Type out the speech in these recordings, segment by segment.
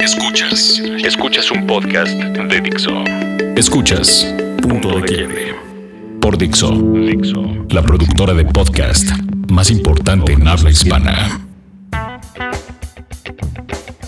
Escuchas. Escuchas un podcast de Dixo. Escuchas Punto de Quiebre. Por Dixo. Dixo. La productora de podcast más importante en habla hispana.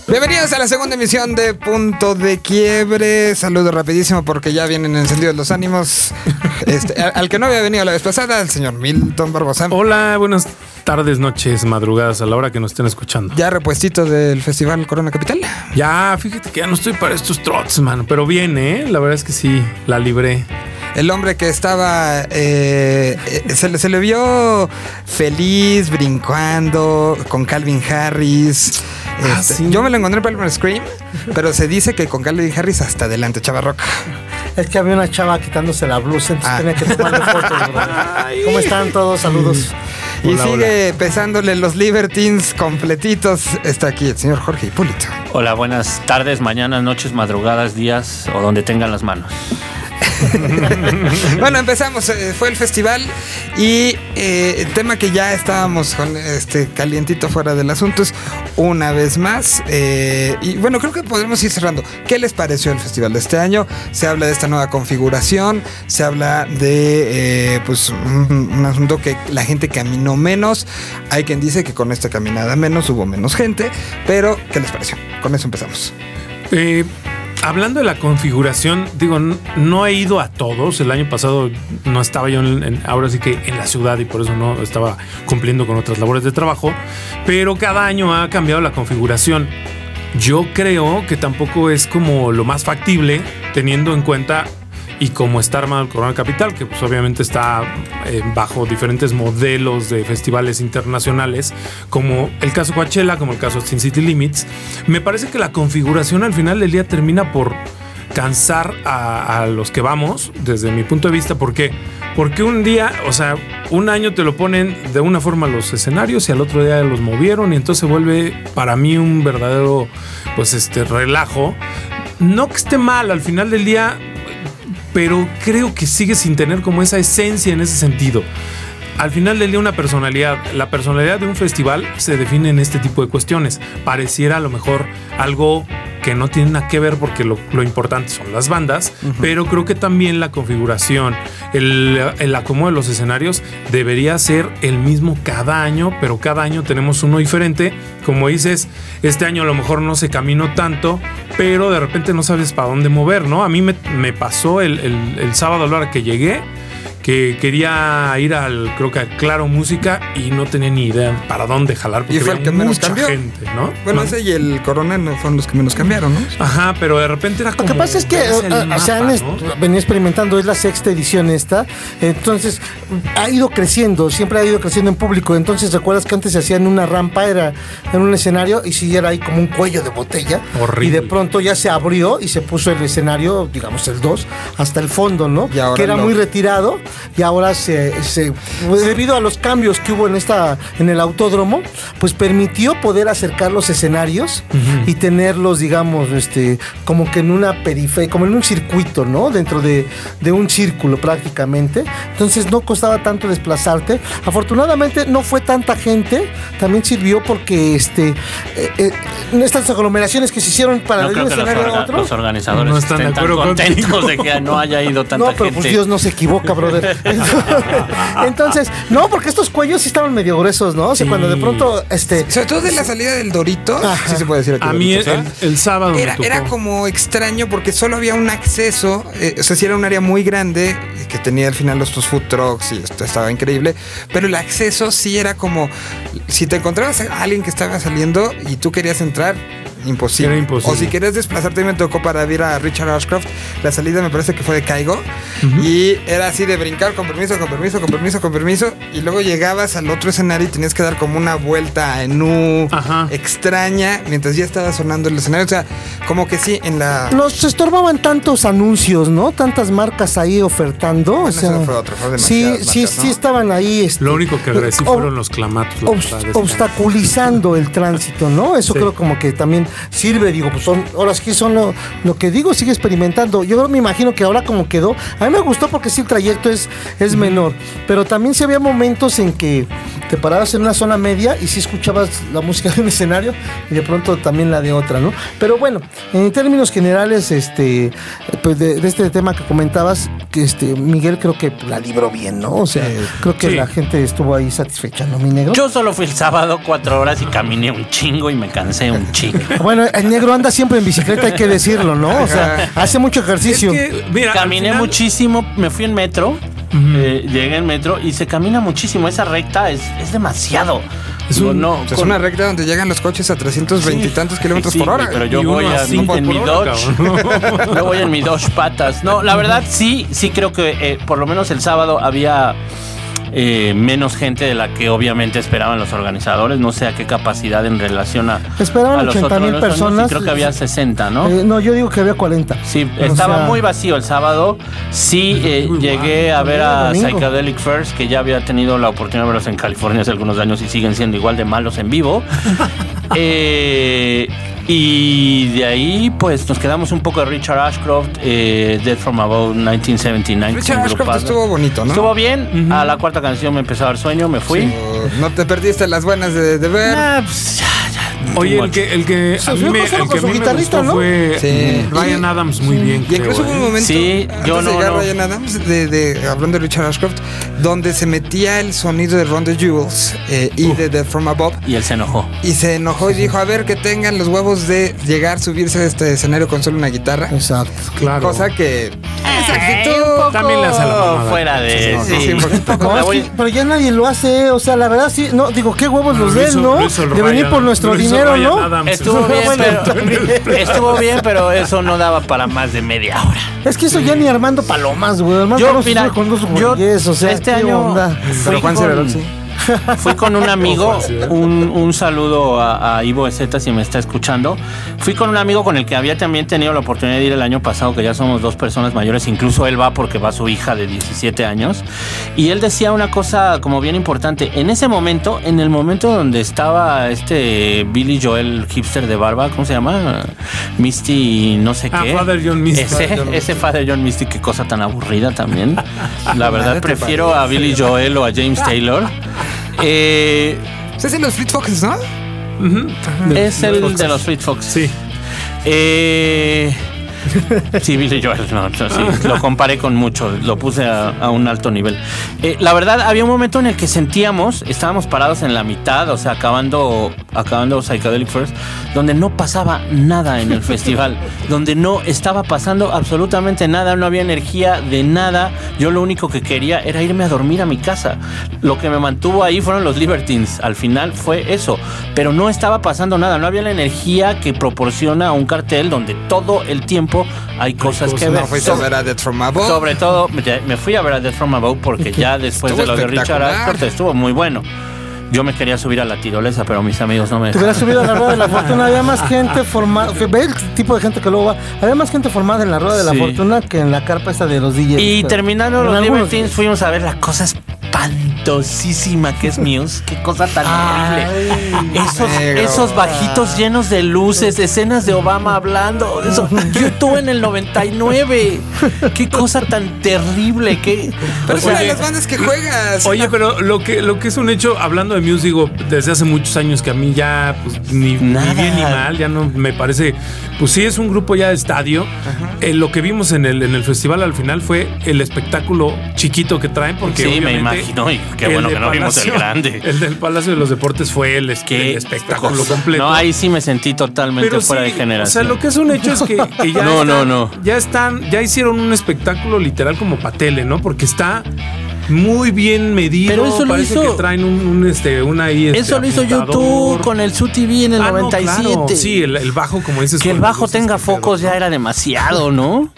Bienvenidos a la segunda emisión de Punto de Quiebre. Saludo rapidísimo porque ya vienen encendidos los ánimos. Este, al, al que no había venido la vez pasada, el señor Milton Barbosa. Hola, buenas tardes, noches, madrugadas, a la hora que nos estén escuchando. Ya repuestito del Festival Corona Capital. Ya, fíjate que ya no estoy para estos trots, mano, pero bien, ¿eh? La verdad es que sí, la libré. El hombre que estaba. eh, eh, se, le, se le vio feliz, brincando, con Calvin Harris. Ah, Este, sí. Yo me lo encontré en Palmer Scream, pero se dice que con Calvin Harris hasta adelante, Chava Roca. Es que había una chava quitándose la blusa, entonces Ah. tenía que tomarle fotos. ¿Cómo están todos? Saludos. Y Hola, sigue pesándole los Libertines completitos. Está aquí el señor Jorge Hipólito. Hola, buenas tardes, mañanas, noches, madrugadas, días o donde tengan las manos. Bueno, empezamos. eh, fue el festival y eh, el tema que ya estábamos con este calientito fuera del asunto es una vez más. eh, y bueno, creo que podemos ir cerrando. ¿Qué les pareció el festival de este año? Se habla de esta nueva configuración, se habla de eh, pues un, un asunto que la gente caminó menos. Hay quien dice que con esta caminada menos hubo menos gente, pero ¿qué les pareció? Con eso empezamos. Eh, hablando de la configuración, digo, no he ido a todos. El año pasado no estaba yo, en- ahora sí que en la ciudad y por eso no estaba cumpliendo con otras labores de trabajo. Pero cada año ha cambiado la configuración. Yo creo que tampoco es como lo más factible teniendo en cuenta y como está armado el Corona Capital, que pues obviamente está eh, bajo diferentes modelos de festivales internacionales, como el caso Coachella, como el caso Sin City Limits, me parece que la configuración al final del día termina por cansar a, los que vamos, desde mi punto de vista, ¿por qué? Porque un día, o sea, un año te lo ponen de una forma los escenarios y al otro día los movieron y entonces vuelve para mí un verdadero, pues este, relajo. No que esté mal, al final del día pero creo que sigue sin tener como esa esencia en ese sentido. Al final del día una personalidad, la personalidad de un festival se define en este tipo de cuestiones. Pareciera a lo mejor algo que no tiene nada que ver porque lo, lo importante son las bandas, pero creo que también la configuración, el, el acomodo de los escenarios debería ser el mismo cada año, pero cada año tenemos uno diferente. Como dices, este año a lo mejor no se caminó tanto, pero de repente no sabes para dónde mover, ¿no? A mí me, me pasó el, el- el sábado a la hora que llegué que quería ir al, creo que a Claro Música y no tenía ni idea para dónde jalar porque Y fue el había que menos mucha cambió. gente, ¿no? Bueno, ese y el Corona no fueron los que menos cambiaron, ¿no? Ajá, pero de repente era Lo como que pasa es que o sea, han venía experimentando, es la sexta edición esta, entonces ha ido creciendo, siempre ha ido creciendo en público, entonces recuerdas que antes se hacía en una rampa, era en un escenario y si era ahí como un cuello de botella Horrible. y de pronto ya se abrió y se puso el escenario, digamos el 2, hasta el fondo, ¿no? Y ahora que era lo- muy retirado y ahora se, se- debido a los cambios que hubo en esta en el autódromo, pues permitió poder acercar los escenarios y tenerlos, digamos, este, como que en una periferia, como en un circuito, ¿no? Dentro de, de un círculo prácticamente. Entonces no costaba tanto desplazarte. Afortunadamente no fue tanta gente. También sirvió porque este, eh, eh, estas aglomeraciones que se hicieron para No de un creo que los, escenario a orga- otro. los organizadores No están de tan contentos contigo. de que no haya ido tanta No, pero gente. pues Dios no se equivoca, brother. Entonces, no, porque estos cuellos sí estaban medio gruesos, ¿no? O sea, Sí. cuando de pronto, este, Sobre todo de la salida del Dorito, Ajá. sí se puede decir aquí. A mí el, sábado Era, como extraño porque solo había un acceso, eh, o sea, sí era un área muy grande que tenía al final los tus food trucks y esto estaba increíble, pero el acceso sí era como, si te encontrabas a alguien que estaba saliendo y tú querías entrar, imposible. Era imposible. O si querías desplazarte, me tocó para ver a Richard Ashcroft, la salida me parece que fue de Caigo, y era así de brincar con permiso, con permiso, con permiso, con permiso, y luego llegabas al otro escenario y tenías que dar como una vuelta en U Ajá. extraña mientras ya estaba sonando el escenario. O sea, como que sí, en la. nos estorbaban tantos anuncios, ¿no? Tantas marcas ahí ofertando. Bueno, o sea, eso fue otro, fue sí, sí, sí estaban ahí. este, Lo único que agradecí fueron los clamatos. obst- obstaculizando el tránsito, ¿no? Eso Sí. creo como que también sirve, digo, pues son, ahora sí que son lo, lo que digo, sigue experimentando. Yo me imagino que ahora como quedó, a mí me gustó porque sí el trayecto es, es menor, pero también sí había momentos en que te parabas en una zona media y sí escuchabas la música de un escenario y de pronto también la de otra, ¿no? Pero bueno, en términos generales, este, pues de, de este tema que comentabas, que este, Miguel creo que la libró bien, ¿no? O sea, creo que Sí. la gente estuvo ahí satisfecha, ¿no, mi negro? Yo solo fui el sábado cuatro horas y caminé un chingo y me cansé un chingo. Bueno, el negro anda siempre en bicicleta, hay que decirlo, ¿no? O sea, hace mucho ejercicio. Es que, mira, Caminé final- muchísimo, me fui en metro, eh, llegué en metro y se camina muchísimo. Esa recta es, es demasiado. Es un- no, es una recta donde llegan los coches a 320 y tantos kilómetros Sí, por hora. Pero yo Y voy a en por mi hora, Dodge. cabrón. yo voy en mi Dodge patas. No, la verdad sí, sí creo que eh, por lo menos el sábado había eh, menos gente de la que obviamente esperaban los organizadores. No sé a qué capacidad en relación a, Esperaban a los 80,000 otros años, y personas. Creo que había 60, ¿no? Eh, no, yo digo que había 40. Sí, O estaba sea, muy vacío el sábado. Sí, eh, llegué a ver a. Psychedelic First, que ya había tenido la oportunidad de verlos en California hace algunos años y siguen siendo igual de malos en vivo. Eh, y de ahí, pues nos quedamos un poco de Richard Ashcroft, eh, Death from Above 1979. Richard Ashcroft estuvo bonito, ¿no? Estuvo bien. A la cuarta canción me empezó a dar sueño, me fui. No te perdiste las buenas de, de ver. Ah, pues, ya, ya, Oye, el much. que, el que a mí me, el que a mí me guitarrita, gustó ¿no? fue Sí. Ryan Adams muy bien. Y creo, incluso hubo ¿eh? un momento, Sí, antes yo de no, llegar no. Ryan Adams, de, de- hablando de Richard Ashcroft, donde se metía el sonido de Ron the Jewels eh, y de Death From Above, Y él se enojó. y se enojó y dijo, a ver, que tengan los huevos de llegar, subirse a este escenario con solo una guitarra. Exacto. Claro. Cosa que... Esa Eh, actitud... un poco También le hace la mamada. Fuera de. Sí. No, es que- pero ya nadie lo hace, o sea, la verdad sí, no, digo, qué huevos los Lo den, hizo- ¿no? De venir por nuestro dinero, Ryan ¿no? Adams. Estuvo bien, pero, estuvo bien, pero eso no daba para más de media hora. Es que eso ya ni Armando Palomas, güey. Armando Yo, Palomas mira, con dos yo güeyes, o sea, este ¿qué año onda? fui Pero Juan con- Cerveró, sí. Fui con un amigo, un, un saludo a, a Ivo Ezeta si me está escuchando. Fui con un amigo con el que había también tenido la oportunidad de ir el año pasado, que ya somos dos personas mayores, incluso él va porque va su hija de 17 años. Y él decía una cosa como bien importante. En ese momento, en el momento donde estaba este Billy Joel hipster de barba, ¿cómo se llama? Misty no sé Ah, qué. Father John Misty. Ese, Father John ese Father John Misty, qué cosa tan aburrida también. La verdad, prefiero a Billy Joel o a James Taylor. Eh, Se hacen los Fleet Foxes, ¿no? es el de los Fleet Fox. Sí. Eh, sí, Billy Joel, no, no, sí, lo comparé con mucho, lo puse a, a un alto nivel. Eh, la verdad, había un momento en el que sentíamos, estábamos parados en la mitad, o sea, acabando, acabando Psychedelic First, donde no pasaba nada en el festival, donde no estaba pasando absolutamente nada, no había energía de nada. Yo lo único que quería era irme a dormir a mi casa. Lo que me mantuvo ahí fueron los Libertines. Al final fue eso, pero no estaba pasando nada, no había la energía que proporciona un cartel donde todo el tiempo hay cosas que cosas. ver. No fuiste a ver a Death From Above. Sobre todo, me fui a ver a Death From Above porque ya después de lo de Richard. Ashcroft estuvo muy bueno. Yo me quería subir a la tirolesa, pero mis amigos no me Te hubieras subido a la rueda de la fortuna, había más gente formada, ve el tipo de gente que luego va, había más gente formada en la rueda de la Sí. fortuna que en la carpa esta de los DJs. Y terminando los Libertines, fuimos a ver la cosa espantosísima que es Muse. Qué cosa tan horrible. Esos, esos bajitos llenos de luces, escenas de Obama hablando. Eso. YouTube en el 99. Qué cosa tan terrible. Qué, Pero es una de las bandas que juegas. Oye, pero lo que, lo que es un hecho, hablando de Muse, digo, desde hace muchos años que a mí ya, pues, ni, bien ni mal, ya no me parece. Pues sí, es un grupo ya de estadio. Eh, lo que vimos en el, en el festival al final fue el espectáculo chiquito que traen, porque. Sí, me imagino, y qué el bueno que no vimos el grande. El del Palacio de los Deportes fue el, es- qué el espectáculo cosa. completo. No, ahí sí me sentí totalmente Pero fuera sí, de generación. O sea, lo que es un hecho es que, que ya, No, están, no, no. ya están, ya hicieron un espectáculo literal como pa' tele, ¿no? Porque está muy bien medido. Pero eso lo Parece hizo- que traen un, un, este, una ahí. este, Eso lo hizo. YouTube con el Su TV en el Ah, no, 97. claro. Sí, el, el bajo, como dices. que el bajo tenga focos ¿no? ya era demasiado, ¿no?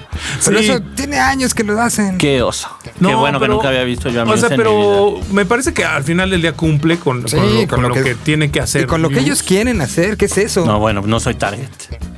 Pero Sí. eso tiene años que lo hacen. Qué oso. Qué No, bueno que nunca había visto yo a O sea, en mi vida. pero me parece que al final del día cumple con, Sí, con lo, con lo que, tiene que hacer. Y con lo que ellos quieren hacer, ¿qué es eso? No, bueno, no soy target.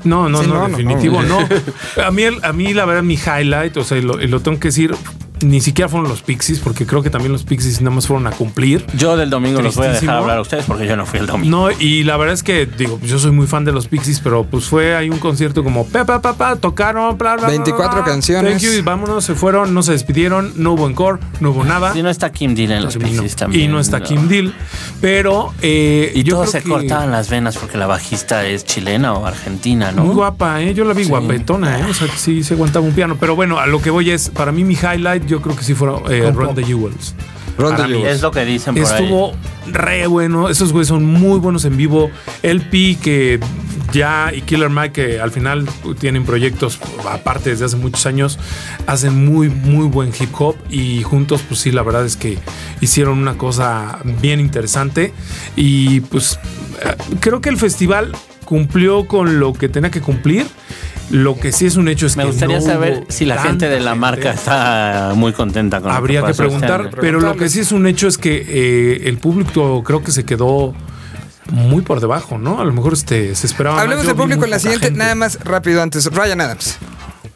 No, no, Sí, no, no, no, definitivo no. no. A mí, a mí la verdad, mi highlight, o sea, y lo, lo tengo que decir, ni siquiera fueron los Pixies, porque creo que también los Pixies nada más fueron a cumplir. Yo del domingo los voy a dejar hablar a ustedes porque yo no fui el domingo. No, y la verdad es que, digo, yo soy muy fan de los Pixies, pero pues fue ahí un concierto como, pa, pa, pa, pa, tocaron, bla, bla, bla, 24 bla, bla, canciones. Thank you, y vámonos, se fueron, no se despidieron, no hubo encore, no hubo nada. Si no está Kim Deal en los Y no- Pixies también. Y no está Kim Deal, pero eh, Y yo todos creo se que- cortaban las venas porque la bajista es chilena o argentina, ¿no? Muy guapa, ¿eh? Yo la vi guapetona, ¿eh? O sea, que sí se aguantaba un piano. Pero bueno, a lo que voy es, para mí mi highlight, yo creo que sí fue eh, Run the Jewels. Ron Para the mí Jewels. Es lo que dicen por Estuvo re bueno. Esos güeyes son muy buenos en vivo. LP que ya y Killer Mike que al final tienen proyectos aparte desde hace muchos años hacen muy muy buen hip hop y juntos pues sí la verdad es que hicieron una cosa bien interesante y pues eh, creo que el festival cumplió con lo que tenía que cumplir. Lo que sí es un hecho es Me que gustaría no saber si la gente de la gente. marca está muy contenta con lo Habría que pasó este preguntar, pero lo que sí es un hecho es que eh, el público creo que se quedó muy por debajo, ¿no? A lo mejor este, se esperaba. Hablemos del público en la siguiente, gente. nada más rápido antes. Ryan Adams.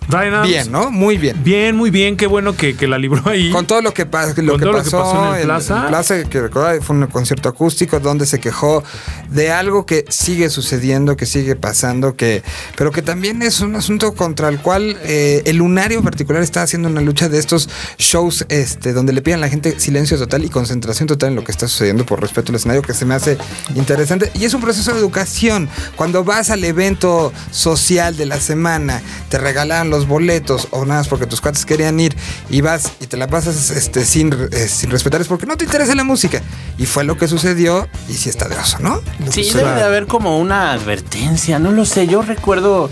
Ryan Adams, Bien, ¿no? Muy bien. Bien, muy bien, qué bueno que, que la libró ahí. Con todo lo que, lo que todo lo que pasó, pasó en el Plaza. Plaza, que recordaba, fue un concierto acústico donde se quejó de algo que sigue sucediendo, que sigue pasando, que pero que también es un asunto contra el cual eh, el Lunario en particular está haciendo una lucha de estos shows este, donde le piden a la gente silencio total y concentración total en lo que está sucediendo por respeto al escenario, que se me hace interesante. Y es un proceso de educación. Cuando vas al evento social de la semana, te regalan los boletos o nada más porque tus cuates querían ir y vas y te la pasas este, sin, eh, sin respetar, es porque no te interesa la música. Y fue lo que sucedió y sí está de oso, ¿no? Lo Sí, debe de haber como una advertencia, no lo sé. Yo recuerdo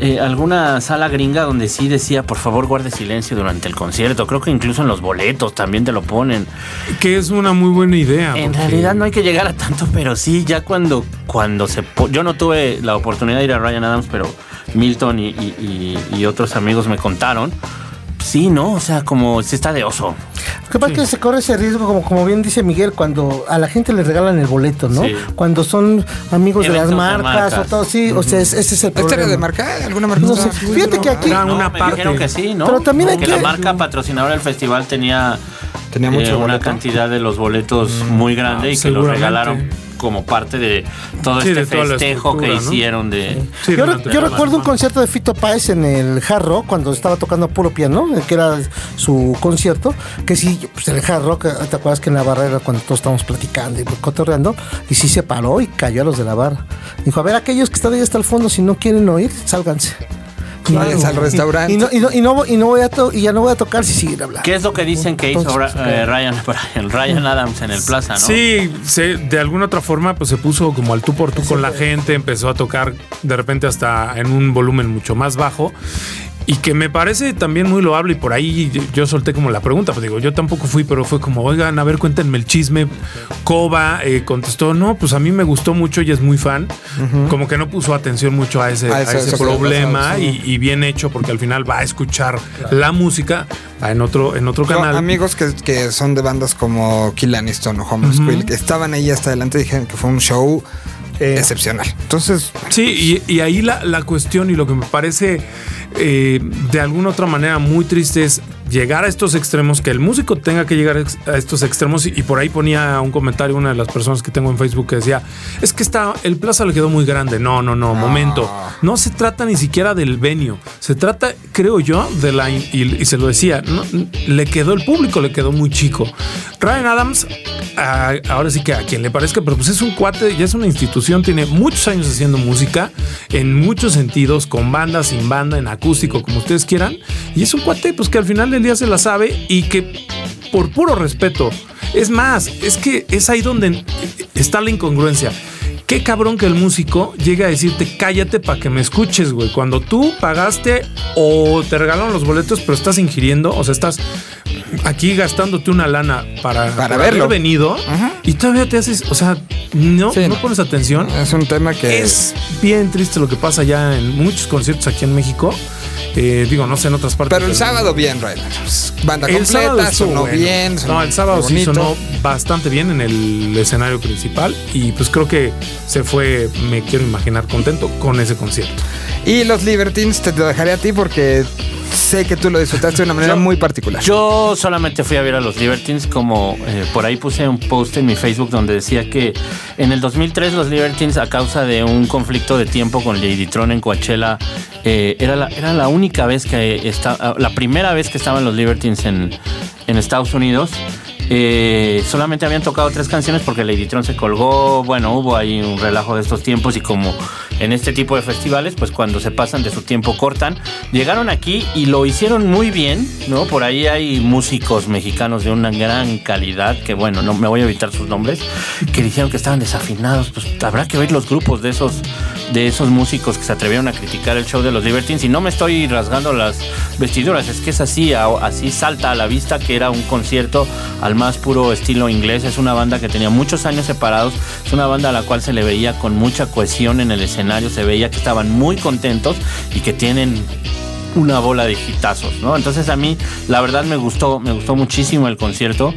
eh, alguna sala gringa donde sí decía, por favor, guarde silencio durante el concierto. Creo que incluso en los boletos también te lo ponen. Que es una muy buena idea. En porque- realidad no hay que llegar a tanto, pero sí, ya cuando, cuando se... po- Yo no tuve la oportunidad de ir a Ryan Adams, pero Milton y, y- y- y otros amigos me contaron. Sí, ¿no? O sea, como se está de oso. Lo que pasa es que se corre ese riesgo, como, como bien dice Miguel, cuando a la gente le regalan el boleto, ¿no? Sí. Cuando son amigos de las marcas, marcas. o todo, sí, o sea, es- ese es el ¿Esta problema. era de marca? ¿Alguna marca? No sé, fíjate que aquí- No, una me parte. dijeron que sí, ¿no? Pero también hay que que- la marca patrocinadora del festival tenía, Tenía mucho eh, una cantidad de los boletos muy grande Ah, y que los regalaron como parte de todo Sí, este de festejo que hicieron de... Sí, yo, yo recuerdo un concierto de Fito Páez en el Hard Rock cuando estaba tocando puro piano, eh, que era su concierto, que sí, pues en el Hard Rock, eh, ¿te acuerdas que en la barra era cuando todos estábamos platicando y cotorreando? Y sí se paró y cayó a los de la barra. Dijo, a ver, aquellos que están ahí hasta el fondo, si no quieren oír, sálganse. Y- Váyanse al restaurante. Y, no, y, no, y, no, y no voy a to- y ya no voy a tocar si siguen hablando. ¿Qué es lo que dicen que hizo Entonces, eh, Ryan, Ryan, Ryan Adams en el Plaza, no? Sí, se- de alguna otra forma pues se puso como al tú por tú con la gente, empezó a tocar de repente hasta en un volumen mucho más bajo y que me parece también muy loable y por ahí yo, solté como la pregunta, pues digo, yo tampoco fui, pero fue como, oigan, a ver, cuéntenme el chisme. Coba eh, contestó, no, pues a mí me gustó mucho y es muy fan, como que no puso atención mucho a ese, A ese problema y, y bien hecho porque al final va a escuchar la música en otro, en otro Yo, canal. amigos que, que son de bandas como Kill Aniston o Homeless Quill, que estaban ahí hasta adelante dijeron que fue un show Eh, excepcional. Entonces, Sí, y, y ahí la, la cuestión y lo que me parece eh, de alguna otra manera muy triste es llegar a estos extremos, que el músico tenga que llegar a estos extremos y, y por ahí ponía un comentario una de las personas que tengo en Facebook que decía, es que está, el plaza le quedó muy grande. No, no, no, momento. No se trata ni siquiera del venio, se trata, creo yo, de la, y se lo decía, no, le quedó el público, le quedó muy chico. Ryan Adams, a- ahora sí que a quien le parezca, pero pues es un cuate, ya es una institución, tiene muchos años haciendo música, en muchos sentidos, con banda, sin banda, en acústico, como ustedes quieran, y es un cuate pues que al final del día se la sabe y que por puro respeto, es más, es que es ahí donde está la incongruencia. Qué cabrón que el músico llegue a decirte cállate para que me escuches, güey. Cuando tú pagaste o te regalaron los boletos, pero estás ingiriendo, o sea, estás aquí gastándote una lana para, Para verlo. haber venido Ajá. y todavía te haces, o sea, no, Sí, no no. pones atención. es un tema que Es bien triste lo que pasa ya en muchos conciertos aquí en México. Eh, digo, no sé en otras partes. Pero el del sábado mundo. bien. Adams. Banda El completa, sonó bueno. bien. sonó No, el sábado sí sonó bastante bien en el escenario principal y pues creo que se fue, me quiero imaginar, contento con ese concierto. Y los Libertines te lo dejaré a ti porque sé que tú lo disfrutaste de una manera Yo- muy particular. Yo solamente fui a ver a los Libertines como eh, por ahí puse un post en mi Facebook donde decía que en el 2003 los Libertines a causa de un conflicto de tiempo con Lady Tron en Coachella eh, era, la, era la única vez que está, la primera vez que estaban los Libertines en, en Estados Unidos. Eh, solamente habían tocado tres canciones porque Lady Tron se colgó. Bueno, hubo ahí un relajo de estos tiempos y como en este tipo de festivales, pues cuando se pasan de su tiempo cortan. Llegaron aquí y lo hicieron muy bien, ¿no? Por ahí hay músicos mexicanos de una gran calidad, que bueno, no me voy a evitar sus nombres, que dijeron que estaban desafinados. Pues habrá que ver los grupos de esos, de esos músicos que se atrevieron a criticar el show de los Libertines. Y no me estoy rasgando las vestiduras, es que es así, así salta a la vista que era un concierto al más puro estilo inglés. Es una banda que tenía muchos años separados, es una banda a la cual se le veía con mucha cohesión en el escenario, se veía que estaban muy contentos y que tienen una bola de hitazos, ¿no? Entonces a mí la verdad me gustó, me gustó muchísimo el concierto.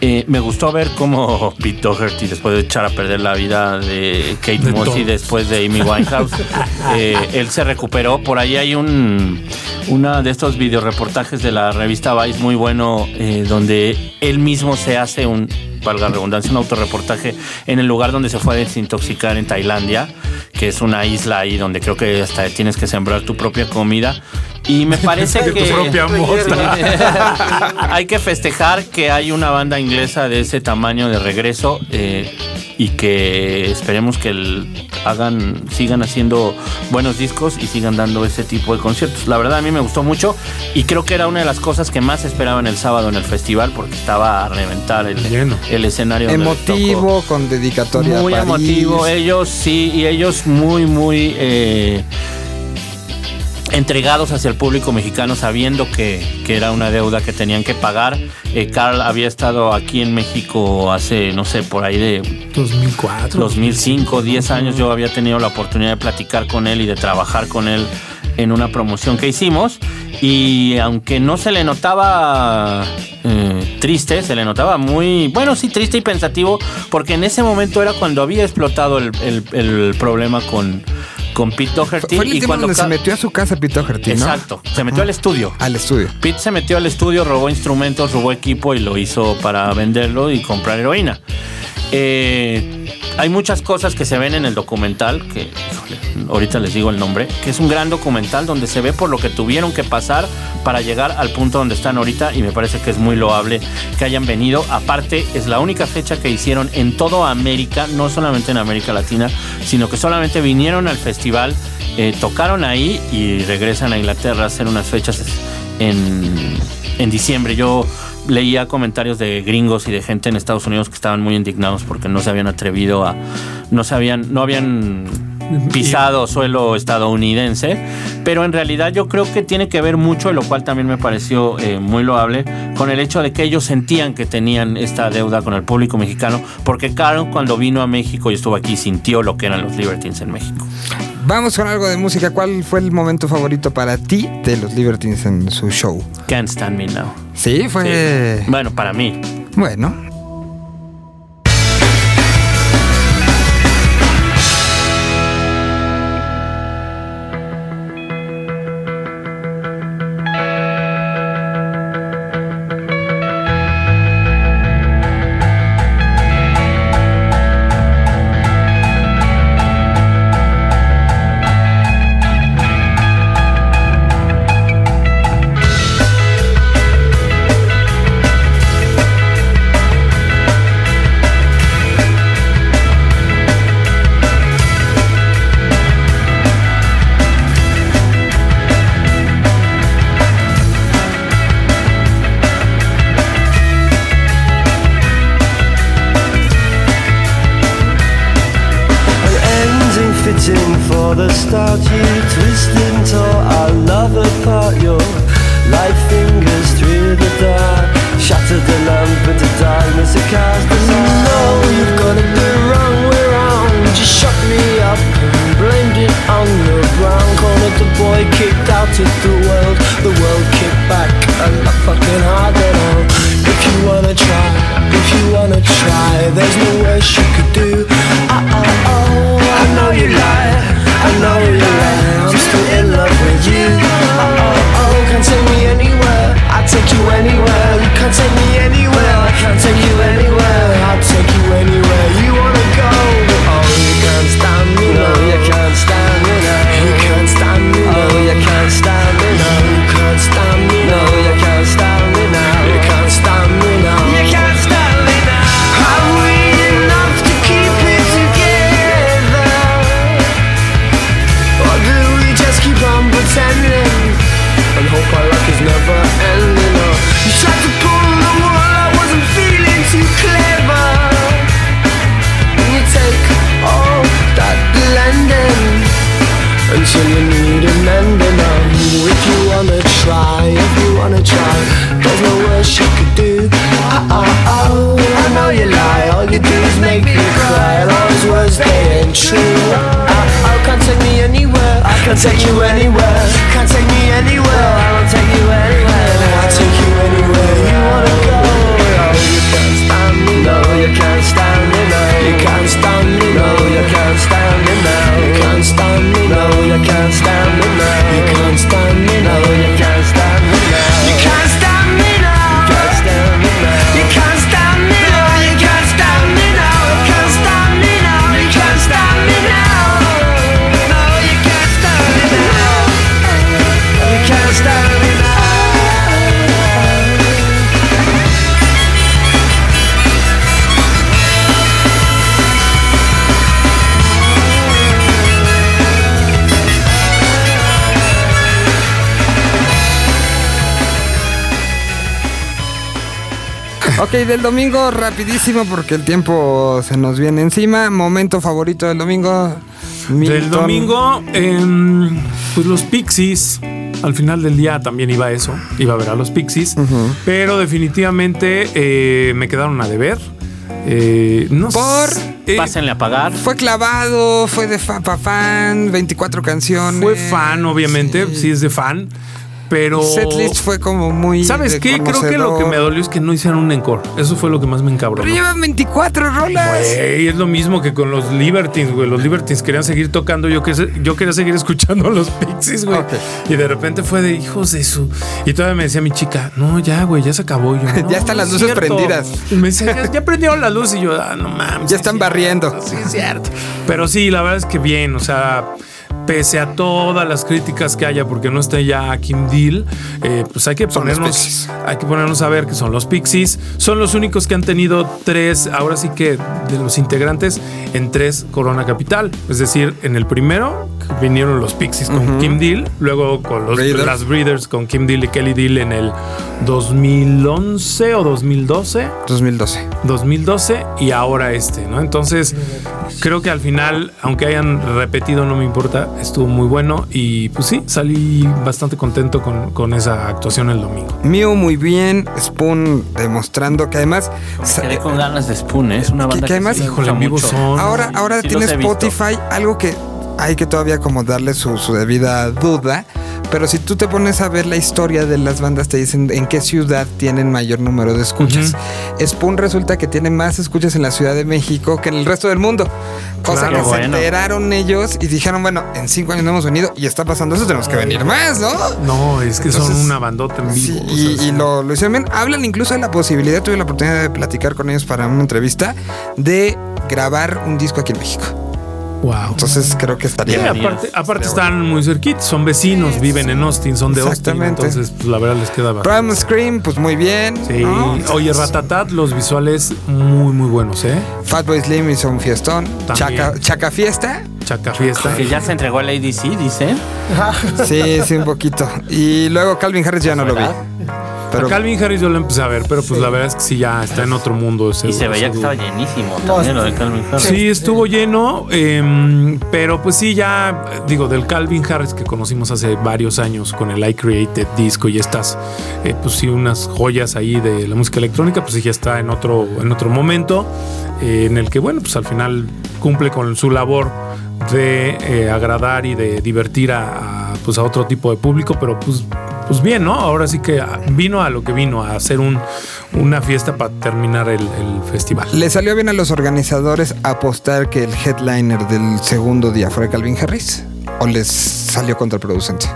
Eh, me gustó ver cómo Pete Doherty, después de echar a perder la vida de Kate De Moss y después de Amy Winehouse, eh, él se recuperó. Por ahí hay un una de estos videoreportajes de la revista Vice muy bueno, eh, donde él mismo se hace un, valga la redundancia, un autorreportaje en el lugar donde se fue a desintoxicar en Tailandia, que es una isla ahí donde creo que hasta tienes que sembrar tu propia comida. Y me parece De tu que propia mota. hay que festejar que hay una banda inglesa de ese tamaño de regreso eh, y que esperemos que el- hagan, sigan haciendo buenos discos y sigan dando ese tipo de conciertos. La verdad a mí me gustó mucho y creo que era una de las cosas que más esperaba en el sábado en el festival porque estaba a reventar el, Lleno. el escenario. Emotivo, con dedicatoria Muy a París. emotivo, ellos sí, y ellos muy, muy eh, entregados hacia el público mexicano, sabiendo que, que era una deuda que tenían que pagar. Eh, Carl había estado aquí en México hace, no sé, por ahí de 2004. 2005, 10 años yo había tenido la oportunidad de platicar con él y de trabajar con él en una promoción que hicimos y aunque no se le notaba eh, triste, se le notaba muy, bueno, sí, triste y pensativo porque en ese momento era cuando había explotado el, el- el problema con, con Pete Doherty Fue el y cuando donde se metió a su casa Pete Doherty, ¿no? Exacto, se metió al estudio. Al estudio. Pete se metió al estudio, robó instrumentos, robó equipo y lo hizo para venderlo y comprar heroína. Eh, hay muchas cosas que se ven en el documental, que ahorita les digo el nombre, que es un gran documental donde se ve por lo que tuvieron que pasar para llegar al punto donde están ahorita y me parece que es muy loable que hayan venido. Aparte, es la única fecha que hicieron en toda América, no solamente en América Latina, sino que solamente vinieron al festival, eh, tocaron ahí y regresan a Inglaterra a hacer unas fechas en, en diciembre. Yo leía comentarios de gringos y de gente en Estados Unidos que estaban muy indignados porque no se habían atrevido a. No se habían. no habían pisado suelo estadounidense, pero en realidad yo creo que tiene que ver mucho, lo cual también me pareció eh, muy loable, con el hecho de que ellos sentían que tenían esta deuda con el público mexicano, porque Carl cuando vino a México y estuvo aquí sintió lo que eran los Libertines en México. Vamos con algo de música. ¿Cuál fue el momento favorito para ti de los Libertines en su show? Can't stand me now. Sí, fue. Sí. Bueno, para mí. Bueno. You could do. Oh, oh, oh, I know you lie, all you do is make me cry. All those words, they ain't true. Oh, oh, can't take me anywhere, I can't take you anywhere. Ok, del domingo rapidísimo porque el tiempo se nos viene encima. Momento favorito del domingo. Del domingo, em, pues los Pixies. Al final del día también iba a eso, iba a ver a los Pixies, pero definitivamente eh, me quedaron a deber. Eh, no Por- sé, eh, Pásenle a pagar. Fue clavado, fue de fa, pa fan, 24 canciones. fue fan, obviamente, sí. es de fan, pero Setlist fue como muy. ¿Sabes qué? Creo que lo que me dolió es que no hicieron un encore. Eso fue lo que más me encabronó. Pero llevan 24 rolas. Güey, es lo mismo que con los Libertines, güey. Los Libertines querían seguir tocando. Yo, que yo quería seguir escuchando a los Pixies, güey. Y de repente fue de hijos de su. Y todavía me decía mi chica, no, ya, güey, ya se acabó. Yo, "No, Ya están las es luces cierto". prendidas. Y me decía, ya, ya prendieron la luz. Y yo, ah, no mames. Ya están es barriendo. Sí, es cierto. Pero sí, la verdad es que bien. O sea, pese a todas las críticas que haya, porque no está ya Kim Deal, eh, pues hay que Son ponernos, hay que ponernos a ver que son los Pixies. Son los únicos que han tenido tres, ahora sí que de los integrantes, en tres Corona Capital. Es decir, en el primero vinieron los Pixies con Kim Deal, luego con los Breeders. las Breeders con Kim Deal y Kelly Deal en el 2011 o 2012. 2012. 2012 y ahora este, ¿no? Entonces, creo que al final, aunque hayan repetido, no me importa, estuvo muy bueno y pues sí, salí bastante contento con, con esa actuación el domingo. Mew muy bien. Spoon demostrando que además. sa- Quedé con ganas de Spoon, ¿eh? es una banda que que, además- sí me Híjole, en vivo mucho. son... Ahora, ahora Sí tiene. Spotify algo que hay que todavía como darle su, su debida duda. Pero si tú te pones a ver la historia de las bandas, te dicen en qué ciudad tienen mayor número de escuchas. Spoon resulta que tiene más escuchas en la Ciudad de México que en el resto del mundo. Cosa Claro, que se enteraron ellos y dijeron, bueno, en cinco años no hemos venido y está pasando eso, tenemos que venir más, ¿no? No, es que son una bandota en Sí, vivo. o y, sea, y sí. lo, lo hicieron bien. Hablan incluso de la posibilidad, tuve la oportunidad de platicar con ellos para una entrevista, de grabar un disco aquí en México. Wow. Entonces creo que Sí, estaría bien. aparte, aparte están muy cerquitos, son vecinos, viven en Austin, son de Austin, Exactamente. entonces pues, la verdad les queda bastante. Primal Scream, pues muy bien. Sí, ¿no? oye, Ratatat, los visuales muy, muy buenos, ¿eh? Fatboy Slim hizo un fiestón. También. Chaca, Chaca Fiesta. Chaca Fiesta. Que ya se entregó al ADC, dicen. Sí, sí, un poquito. Y luego Calvin Harris ya no lo vi. ¿Verdad? Pero a Calvin Harris yo lo empecé a ver, pero pues la verdad es que sí, ya está en otro mundo. ese- Y se veía que estaba llenísimo No, también lo de sí. Calvin Harris. Sí, estuvo lleno, em, pero pues sí, ya digo, del Calvin Harris que conocimos hace varios años con el I Created Disco y estas, eh, pues sí, unas joyas ahí de la música electrónica, pues sí, ya está en otro, en otro momento, eh, en el que, bueno, pues al final cumple con su labor de eh, agradar y de divertir a, a, pues a otro tipo de público, pero pues, pues bien, ¿no? Ahora sí que vino a lo que vino, a hacer un, una fiesta para terminar el, el festival. ¿le salió bien a los organizadores apostar que el headliner del segundo día fuera Calvin Harris? ¿O les salió contraproducente?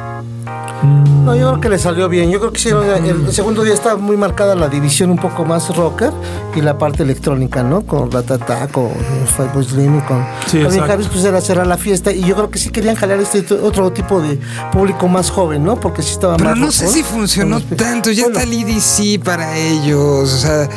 No, yo creo que le salió bien. Yo creo que sí, el, segundo día está muy marcada la división un poco más rocker y la parte electrónica, ¿no? Con Ratata, con Fatboy Slim y con Sí, exacto. Harris, pues era cerrar la fiesta. Y yo creo que sí querían jalar este otro tipo de público más joven, ¿no? Porque sí estaba Pero más no sé si funcionó los- tanto. Ya Bueno, está el EDC para ellos. O sea,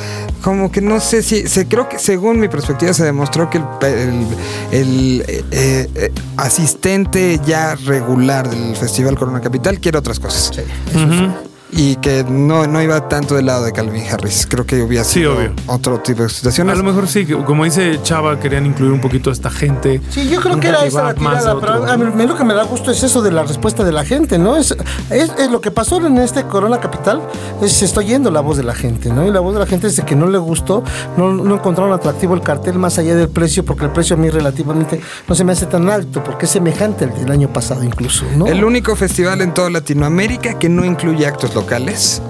como que no sé si. Se, creo que según mi perspectiva se demostró que el, el- el, eh, eh, asistente ya regular del Festival Corona Capital quiere otras cosas. Ujú. Y que no, no iba tanto del lado de Calvin Harris. Creo que hubiera sido otro tipo de A situaciones. lo mejor sí, como dice Chava, querían incluir un poquito a esta gente. Sí, yo creo que era esa la tirada, pero a mí lo que me da gusto es eso de la respuesta de la gente, ¿no? Es, es, es lo que pasó en este Corona Capital, es, se está oyendo la voz de la gente, ¿no? Y la voz de la gente es de que no le gustó, no, no encontraron atractivo el cartel más allá del precio, porque el precio a mí relativamente no se me hace tan alto, porque es semejante al del año pasado incluso, ¿no? El único festival en toda Latinoamérica que no incluye actos locales locales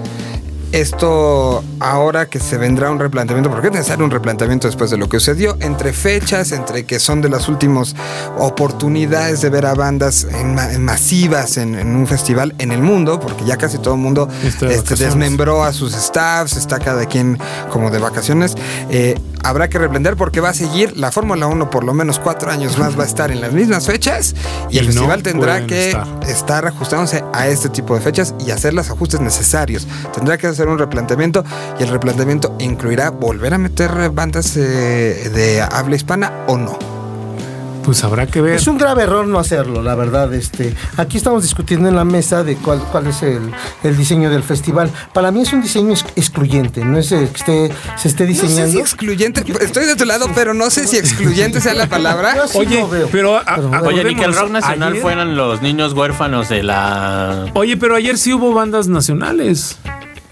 esto ahora que se vendrá un replanteamiento, porque es necesario un replanteamiento después de lo que sucedió, entre fechas, entre que son de las últimas oportunidades de ver a bandas en ma- en masivas en, en un festival en el mundo, porque ya casi todo el mundo este, desmembró a sus staffs, está cada quien como de vacaciones. Eh, habrá que replantear porque va a seguir la Fórmula 1 por lo menos cuatro años más, va a estar en las mismas fechas y, Y el no festival tendrá que estar. estar ajustándose a este tipo de fechas y hacer los ajustes necesarios. Tendrá que hacer un replanteamiento y el replanteamiento incluirá volver a meter bandas eh, de habla hispana o no. Pues habrá que ver. Es un grave error no hacerlo, la verdad. Este, aquí estamos discutiendo en la mesa de cuál, cuál es el, el diseño del festival. Para mí es un diseño ex- excluyente, no es el que esté, se esté No sé diseñando. si excluyente, estoy de tu lado, pero no sé si excluyente sea la palabra. Oye, veo. pero, a- Pero. Oye, ni que el rock nacional ayer- fueran los niños huérfanos de la. Oye, pero ayer sí hubo bandas nacionales.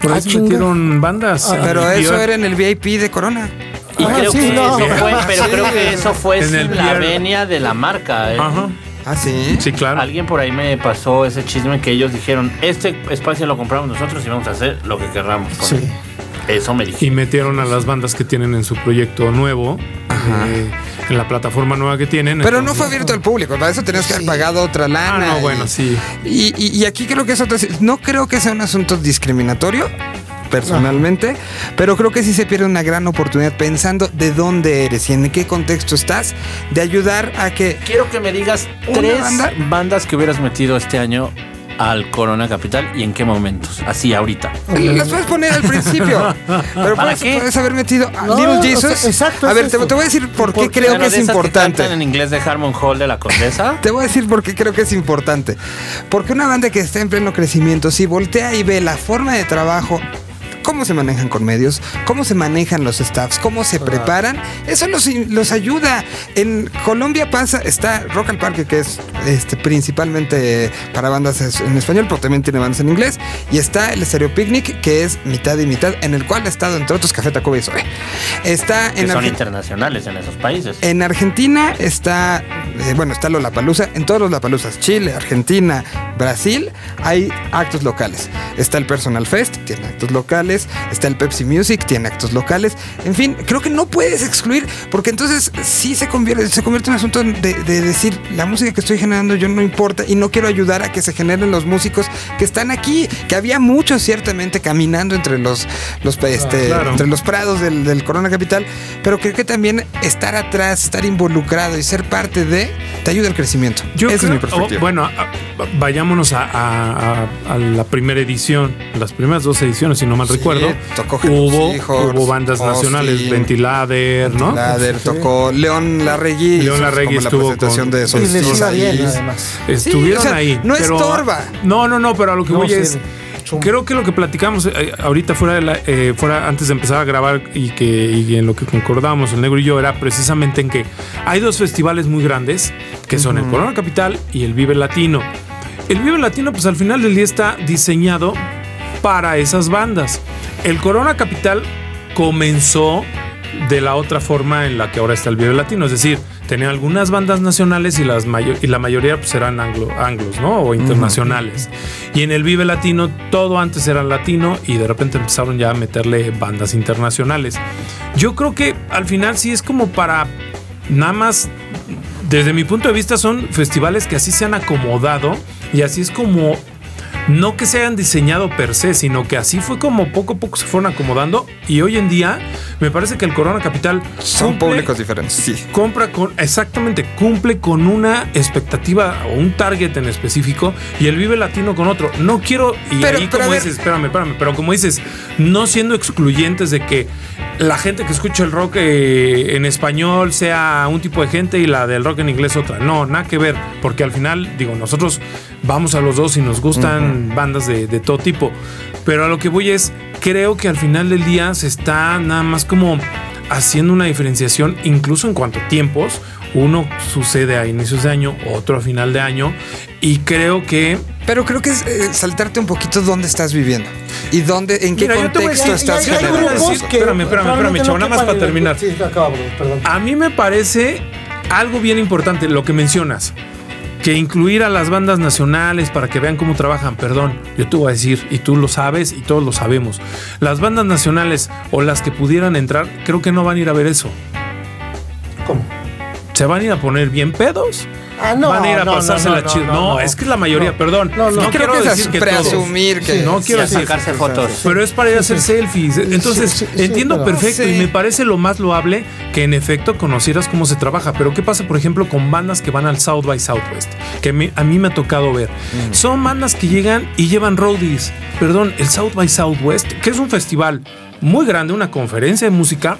Por Ah, chinga. metieron bandas. Ah, Pero Y eso era en el VIP de Corona. Y Ah, creo sí, que no. eso fue, pero Sí. creo que eso fue En sin el la venia de la marca. ¿eh? Ajá. Ah, sí. Sí, claro. Alguien por ahí me pasó ese chisme que ellos dijeron, este espacio lo compramos nosotros y vamos a hacer lo que querramos con Sí. él". Eso me Y dijeron. metieron a las bandas que tienen en su proyecto nuevo, eh, en la plataforma nueva que tienen. Pero no fue abierto al público, para eso tenías que haber pagado otra Ah, lana. no, y- bueno, sí. Y, y- y aquí creo que es otra. No creo que sea un asunto discriminatorio, personalmente, pero creo que sí se pierde una gran oportunidad pensando de dónde eres y en qué contexto estás, de ayudar a que. Quiero que me digas ¿Una tres banda? bandas que hubieras metido este año al Corona Capital y en qué momentos. Así, ahorita. Las puedes poner al principio, pero ¿Para puedes, qué? puedes haber metido a No, Little o Jesus. sea, exacto, a es ver, te, voy a decir por qué creo que es importante. cantan en inglés de Harmon Hall de la Condesa. Te voy a decir por qué creo que es importante. Porque una banda que está en pleno crecimiento, si voltea y ve la forma de trabajo, cómo se manejan con medios, cómo se manejan los staffs, cómo se preparan, eso los, los ayuda. En Colombia pasa, está Rock al Parque, que es este, principalmente para bandas en español, pero también tiene bandas en inglés, y está el Stereo Picnic, que es mitad y mitad, en el cual ha estado entre otros Café Tacuba y Zoe. Está Que en son Argen- internacionales en esos países. en Argentina está, eh, bueno, está Lollapalooza. En todos los Lollapaloozas, Chile, Argentina, Brasil, hay actos locales. Está el Personal Fest, tiene actos locales. Está el Pepsi Music, tiene actos locales. En fin, creo que no puedes excluir, porque entonces sí se convierte, se convierte en un asunto de, de decir, la música que estoy generando yo no importa y no quiero ayudar a que se generen los músicos que están aquí, que había muchos ciertamente caminando entre los, los, este, claro. entre los prados del, del Corona Capital, pero creo que también estar atrás, estar involucrado y ser parte de, te ayuda al crecimiento. Yo Esa creo- es mi perspectiva. oh, bueno, a- a- vayámonos a, a- a- a la primera edición, las primeras dos ediciones, si no mal Sí, recuerdo. Hubo, hubo bandas Austin, nacionales, Ventilader, ¿no? Lader tocó León Larregui. León Larregui la estuvo presentación con- de Y les Solsticio iba bien, ahí. además. Estuvieron Sí, o sea, ahí. no pero- estorba. No, no, no, pero a lo que No, voy sí, es. Creo que lo que platicamos eh, ahorita fuera, de la- eh, fuera antes de empezar a grabar y que y en lo que concordamos el negro y yo era precisamente en que hay dos festivales muy grandes que son el Corona Capital y el Vive Latino. El Vive Latino, pues al final del día está diseñado para esas bandas. El Corona Capital comenzó de la otra forma en la que ahora está el Vive Latino, es decir, tenía algunas bandas nacionales y, las mayo- y la mayoría pues eran anglo- anglos, ¿no? O internacionales. Y en el Vive Latino todo antes era latino y de repente empezaron ya a meterle bandas internacionales. Yo creo que al final sí es como para nada más desde mi punto de vista son festivales que así se han acomodado y así es como no que se hayan diseñado per se, sino que así fue como poco a poco se fueron acomodando y hoy en día me parece que el Corona Capital Son cumple- públicos diferentes, sí. compra con exactamente cumple con una expectativa o un target en específico y el Vive Latino con otro. No quiero y Pero- ahí pero como dices, espérame, espérame, pero como dices, no siendo excluyentes de que la gente que escucha el rock eh, en español sea un tipo de gente y la del rock en inglés otra. No, nada que ver, porque al final digo, nosotros vamos a los dos y nos gustan bandas de, de todo tipo. Pero a lo que voy es, creo que al final del día se está nada más como haciendo una diferenciación, incluso en cuanto a tiempos. Uno sucede a inicios de año, otro a final de año. Y creo que Pero creo que es eh, saltarte un poquito dónde estás viviendo y dónde, en qué Mira, yo te voy a contexto decir, estás hay- generando Espérame, espérame, espérame, chavo, nada más para terminar. Sí, perdón. A mí me parece algo bien importante lo que mencionas. Que incluir a las bandas nacionales para que vean cómo trabajan, perdón, yo te voy a decir, y tú lo sabes y todos lo sabemos, las bandas nacionales o las que pudieran entrar, creo que no van a ir a ver eso. Se van a ir a poner bien pedos. Ah, no, van a ir a no, no, pasársela no, chido. no, es que es la mayoría, perdón. No, quiero decir que todos. preasumir que no quiero decir sacarse fotos. pero es para ir a hacer selfies. Entonces, sí, sí, entiendo perfecto y me parece lo más loable que en efecto conocieras cómo se trabaja. Pero ¿qué pasa, por ejemplo, con bandas que van al South by Southwest? Que me- a mí me ha tocado ver. Son bandas que llegan y llevan roadies. Perdón, el South by Southwest, que es un festival muy grande, una conferencia de música.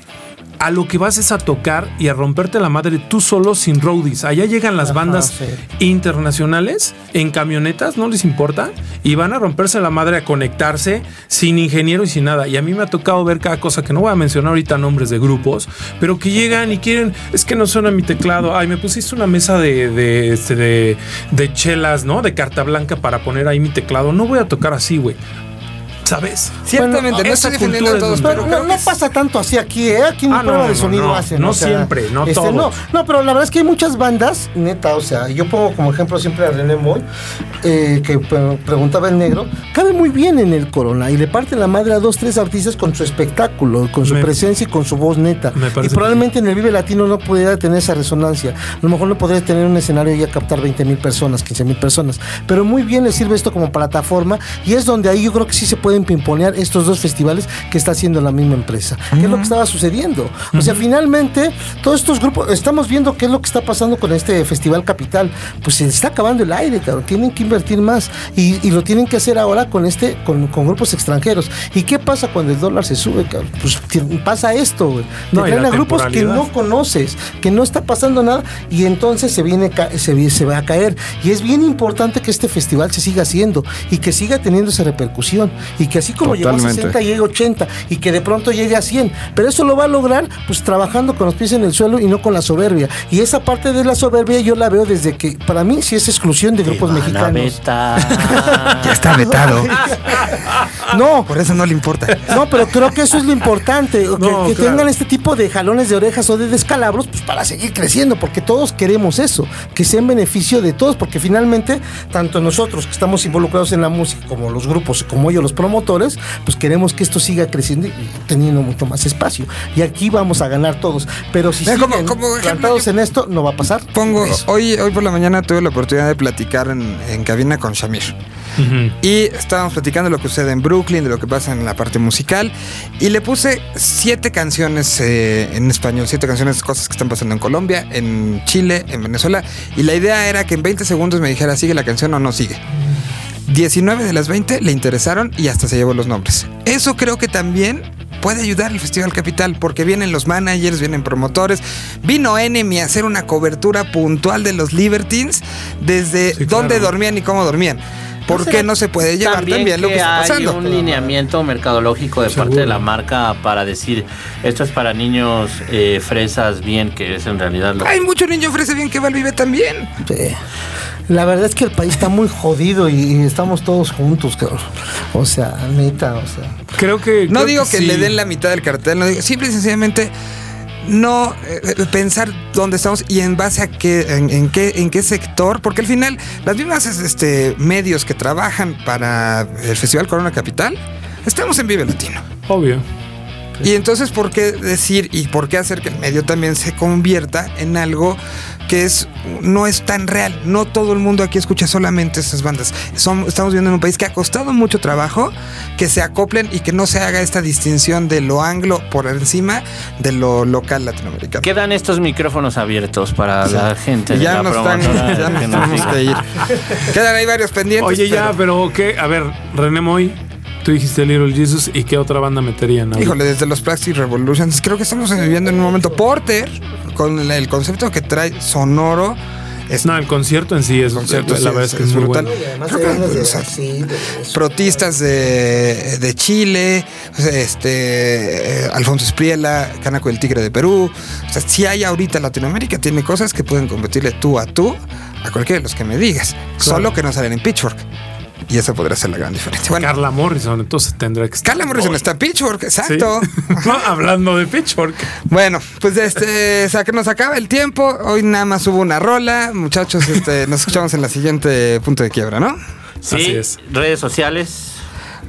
A lo que vas es a tocar y a romperte la madre tú solo sin roadies. Allá llegan las Ajá, bandas sí. internacionales en camionetas, no les importa, y van a romperse la madre a conectarse sin ingeniero y sin nada. Y a mí me ha tocado ver cada cosa que no voy a mencionar ahorita nombres de grupos, pero que llegan y quieren, es que no suena mi teclado, ay, me pusiste una mesa de, de, este, de, de chelas, ¿no? De carta blanca para poner ahí mi teclado. No voy a tocar así, güey. ¿Sabes? Ciertamente, Bueno, no estoy defendiendo a todos, pero no, pasa tanto así aquí, ¿eh? Aquí en Ah, prueba no, de sonido no, hacen. no o sea, siempre, no este, todos. No, no, pero la verdad es que hay muchas bandas, neta, o sea, yo pongo como ejemplo siempre a René Moy, eh, que pre- preguntaba el negro, cabe muy bien en el Corona y le parte la madre a dos, tres artistas con su espectáculo, con su Me- presencia y con su voz neta. Me Y probablemente en el Vive Latino no pudiera tener esa resonancia. A lo mejor no podría tener un escenario y a captar 20 mil personas, 15 mil personas. Pero muy bien le sirve esto como plataforma y es donde ahí yo creo que sí se pueden pimponear estos dos festivales que está haciendo la misma empresa. ¿Qué es lo que estaba sucediendo? O sea, finalmente, todos estos grupos, estamos viendo qué es lo que está pasando con este Festival Capital. Pues se está acabando el aire, cabrón. Tienen que invertir más y, y lo tienen que hacer ahora con este, con, con grupos extranjeros. ¿Y qué pasa cuando el dólar se sube, cabrón? Pues pasa esto, güey. Te No, traen la a grupos que no conoces, que no está pasando nada y entonces se viene se, se va a caer. Y es bien importante que este festival se siga haciendo y que siga teniendo esa repercusión y que así como llegó a Totalmente. 60 llegue a 80 y que de pronto llegue a 100. Pero eso lo va a lograr pues trabajando con los pies en el suelo y no con la soberbia. Y esa parte de la soberbia yo la veo desde que para mí sí es exclusión de grupos mexicanos. Ya está vetado. No, Por eso no le importa. No, pero creo que eso es lo importante, que, No, que claro. tengan este tipo de jalones de orejas o de descalabros pues, para seguir creciendo, porque todos queremos eso, que sea en beneficio de todos, porque finalmente, tanto nosotros que estamos involucrados en la música, como los grupos, como ellos, los promotores, pues queremos que esto siga creciendo y teniendo mucho más espacio. Y aquí vamos a ganar todos. Pero si Mira, como- siguen como ejemplo, plantados yo- en esto, no va a pasar. Pongo, Eso. hoy, hoy por la mañana tuve la oportunidad de platicar en, en cabina con Shamir. Y estábamos platicando de lo que sucede en Brooklyn, de lo que pasa en la parte musical. Y le puse siete canciones eh, en español, siete canciones, cosas que están pasando en Colombia, en Chile, en Venezuela. Y la idea era que en 20 segundos me dijera, ¿sigue la canción o no sigue? 19 de las 20 le interesaron y hasta se llevó los nombres. Eso creo que también puede ayudar al Festival Capital porque vienen los managers, vienen promotores. Vino Enemy a hacer una cobertura puntual de los Libertines desde Sí, dónde claro. dormían y cómo dormían. ¿Por qué no se puede llevar también, lo que está hay pasando? un lineamiento mercadológico de parte de la marca para decir esto es para niños eh, fresas bien, que es en realidad lo Hay mucho niño ofrece bien que va al Vive también. Sí. La verdad es que el país está muy jodido y, y estamos todos juntos, cabrón. O sea, neta, o sea. Creo que. No creo digo que, sí. le den la mitad del cartel, no digo, simple y sencillamente no eh, eh, pensar dónde estamos y en base a qué, en, en qué, en qué sector, porque al final las mismas este, medios que trabajan para el Festival Corona Capital, estamos en Vive Latino. Obvio. Y entonces, ¿por qué decir y por qué hacer que el medio también se convierta en algo que es no es tan real? No todo el mundo aquí escucha solamente estas bandas. Son- estamos viviendo en un país que ha costado mucho trabajo que se acoplen y que no se haga esta distinción de lo anglo por encima de lo local latinoamericano. Quedan estos micrófonos abiertos para la gente de ya la nos están, promotora ya nos que nos tenemos que ir. Quedan ahí varios pendientes. Oye, ya, pero- pero ¿qué? A ver, René Moy, tú dijiste Little Jesus y qué otra banda meterían. Híjole, desde los Plastic Revolutions, creo que estamos viviendo en un momento Porter, con el, concepto que trae sonoro, Es No, el concierto en sí es, concierto, la sí, verdad es que es, muy brutal. bueno. Y además Creo de que, ganas de- o sea, sí, de eso. protistas de, de Chile, este eh, Alfonso Espriela, Canaco el Tigre de Perú. O sea, si hay ahorita Latinoamérica, tiene cosas que pueden competirle tú a tú a cualquiera de los que me digas. Solo que no salen en Pitchfork. Y eso podría ser la gran diferencia. Bueno, Carla Morrison, entonces tendrá que estar. Carla Morrison está en Pitchfork, Sí. exacto. No, hablando de Pitchfork. Bueno, pues este, o sea, que nos acaba el tiempo. Hoy nada más hubo una rola. Muchachos, este, nos escuchamos en la siguiente punto de quiebra, ¿no? Sí, Así es. redes sociales.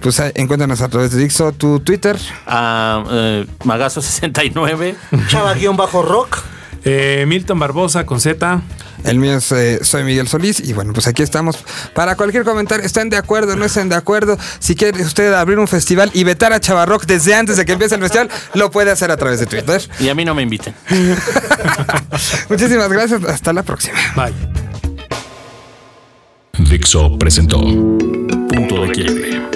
Pues encuéntranos a través de Dixo, tu Twitter. a eh, Magazo69. Chava-rock. Eh, Milton Barbosa con Z. El mío es eh, Soy Miguel Solís y bueno, pues aquí estamos para cualquier comentario. ¿Están de acuerdo? ¿No están de acuerdo? Si quiere usted abrir un festival y vetar a Chavarrock desde antes de que empiece el festival, lo puede hacer a través de Twitter. Y a mí no me inviten. Muchísimas gracias. Hasta la próxima. Bye. Dixo presentó Punto de Quiebre.